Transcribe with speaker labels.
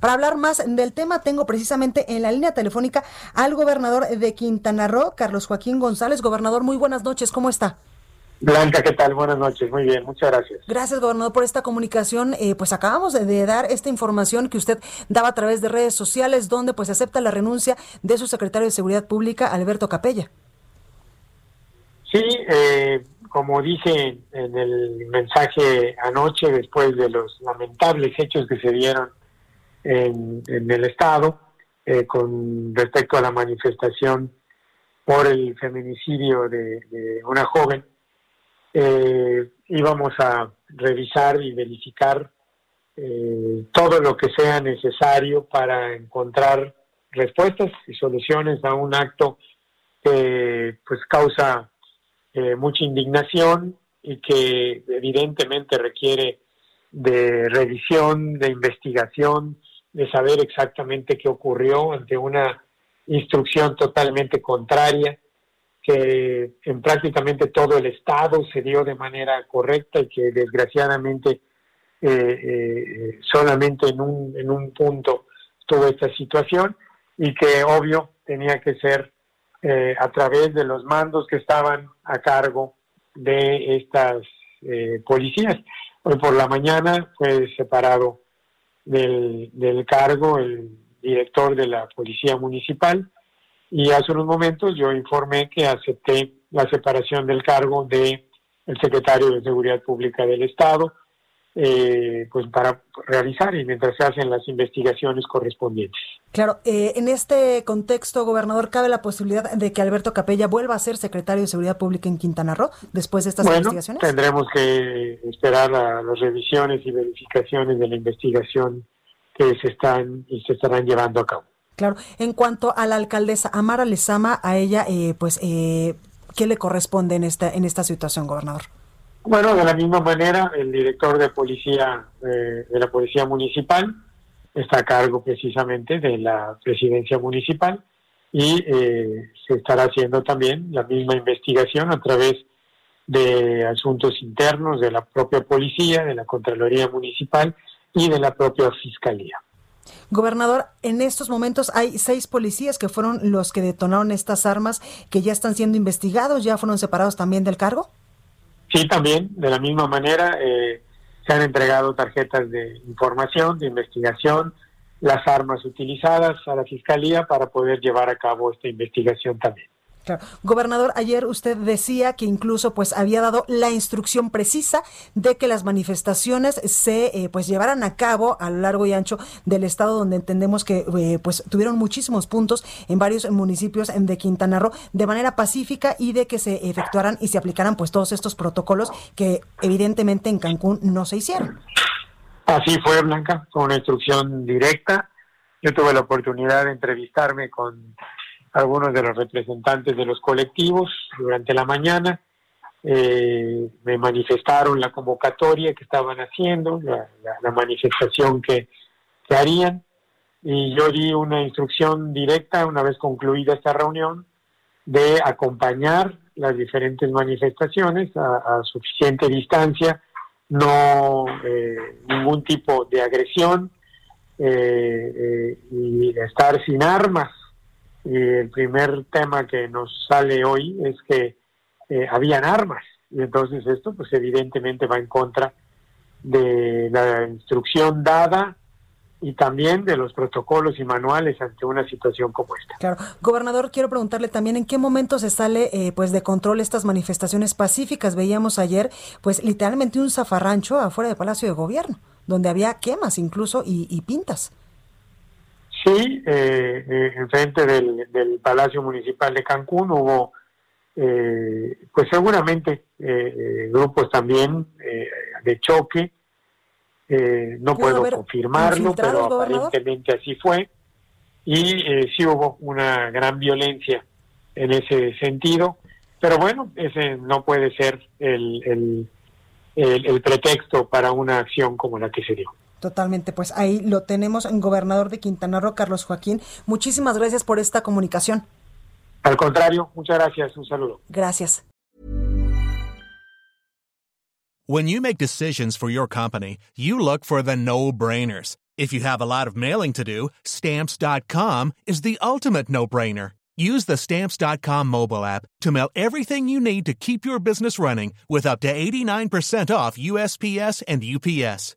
Speaker 1: Para hablar más del tema, tengo precisamente en la línea telefónica al gobernador de Quintana Roo, Carlos Joaquín González. Gobernador, muy buenas noches, ¿cómo está?
Speaker 2: Blanca, ¿qué tal? Buenas noches. Muy bien, muchas gracias.
Speaker 1: Gracias, gobernador, por esta comunicación. Eh, pues acabamos de, dar esta información que usted daba a través de redes sociales, donde pues acepta la renuncia de su secretario de Seguridad Pública, Alberto Capella.
Speaker 2: Sí, eh, como dije en el mensaje anoche, después de los lamentables hechos que se dieron en, el Estado eh, con respecto a la manifestación por el feminicidio de, una joven, eh, íbamos a revisar y verificar eh, todo lo que sea necesario para encontrar respuestas y soluciones a un acto que pues causa mucha indignación y que evidentemente requiere de revisión, de investigación, de saber exactamente qué ocurrió ante una instrucción totalmente contraria, que en prácticamente todo el Estado se dio de manera correcta y que desgraciadamente eh, eh, solamente en un, en un punto tuvo esta situación y que obvio tenía que ser eh, a través de los mandos que estaban a cargo de estas policías. Hoy por la mañana fue separado del, cargo el director de la Policía Municipal. Y hace unos momentos yo informé que acepté la separación del cargo de el secretario de Seguridad Pública del Estado, eh, pues para realizar y mientras se hacen las investigaciones correspondientes.
Speaker 1: Claro, eh, en este contexto, gobernador, ¿cabe la posibilidad de que Alberto Capella vuelva a ser secretario de Seguridad Pública en Quintana Roo después de estas
Speaker 2: bueno,
Speaker 1: investigaciones?
Speaker 2: Tendremos que esperar a las revisiones y verificaciones de la investigación que se están y se estarán llevando a cabo.
Speaker 1: Claro, en cuanto a la alcaldesa Amara Lezama, a ella, eh, pues, eh, ¿qué le corresponde en esta en esta situación, gobernador?
Speaker 2: Bueno, de la misma manera, el director de policía eh, de la policía municipal está a cargo precisamente de la presidencia municipal y eh, se estará haciendo también la misma investigación a través de asuntos internos de la propia policía, de la Contraloría Municipal y de la propia Fiscalía.
Speaker 1: Gobernador, en estos momentos hay seis policías que fueron los que detonaron estas armas que ya están siendo investigados, ya fueron separados también del cargo.
Speaker 2: Sí, también, de la misma manera, eh, se han entregado tarjetas de información, de investigación, las armas utilizadas a la Fiscalía para poder llevar a cabo esta investigación también.
Speaker 1: Gobernador, ayer usted decía que incluso pues había dado la instrucción precisa de que las manifestaciones se eh, pues llevaran a cabo a lo largo y ancho del estado donde entendemos que eh, pues tuvieron muchísimos puntos en varios municipios de Quintana Roo de manera pacífica y de que se efectuaran y se aplicaran pues todos estos protocolos que evidentemente en Cancún no se hicieron.
Speaker 2: Así fue, Blanca, con una instrucción directa. Yo tuve la oportunidad de entrevistarme con algunos de los representantes de los colectivos durante la mañana. Eh, me manifestaron la convocatoria que estaban haciendo, la, manifestación que, que, harían, y yo di una instrucción directa una vez concluida esta reunión de acompañar las diferentes manifestaciones a, suficiente distancia, no eh, ningún tipo de agresión eh, y estar sin armas y el primer tema que nos sale hoy es que eh, habían armas y entonces esto pues evidentemente va en contra de la instrucción dada y también de los protocolos y manuales ante una situación como esta.
Speaker 1: Claro, gobernador, quiero preguntarle también en qué momento se sale eh, pues de control estas manifestaciones pacíficas. Veíamos ayer pues literalmente un zafarrancho afuera del Palacio de Gobierno, donde había quemas incluso y pintas.
Speaker 2: Sí, eh, eh, enfrente del, del, Palacio Municipal de Cancún hubo, eh, pues seguramente, eh, grupos también de choque, Eh, no puedo confirmarlo, pero aparentemente así fue. Y eh, sí hubo una gran violencia en ese sentido. Pero bueno, ese no puede ser el, el, el, pretexto para una acción como la que se dio.
Speaker 1: Totalmente, pues ahí lo tenemos, en gobernador de Quintana Roo, Carlos Joaquín. Muchísimas gracias por esta comunicación.
Speaker 2: Al contrario, muchas gracias, un saludo.
Speaker 1: Gracias.
Speaker 3: When you make decisions for your company, you look for the no-brainers. If you have a lot of mailing to do, stamps.com is the ultimate no-brainer. Use the Stamps.com mobile app to mail everything you need to keep your business running with up to 89% off USPS and UPS.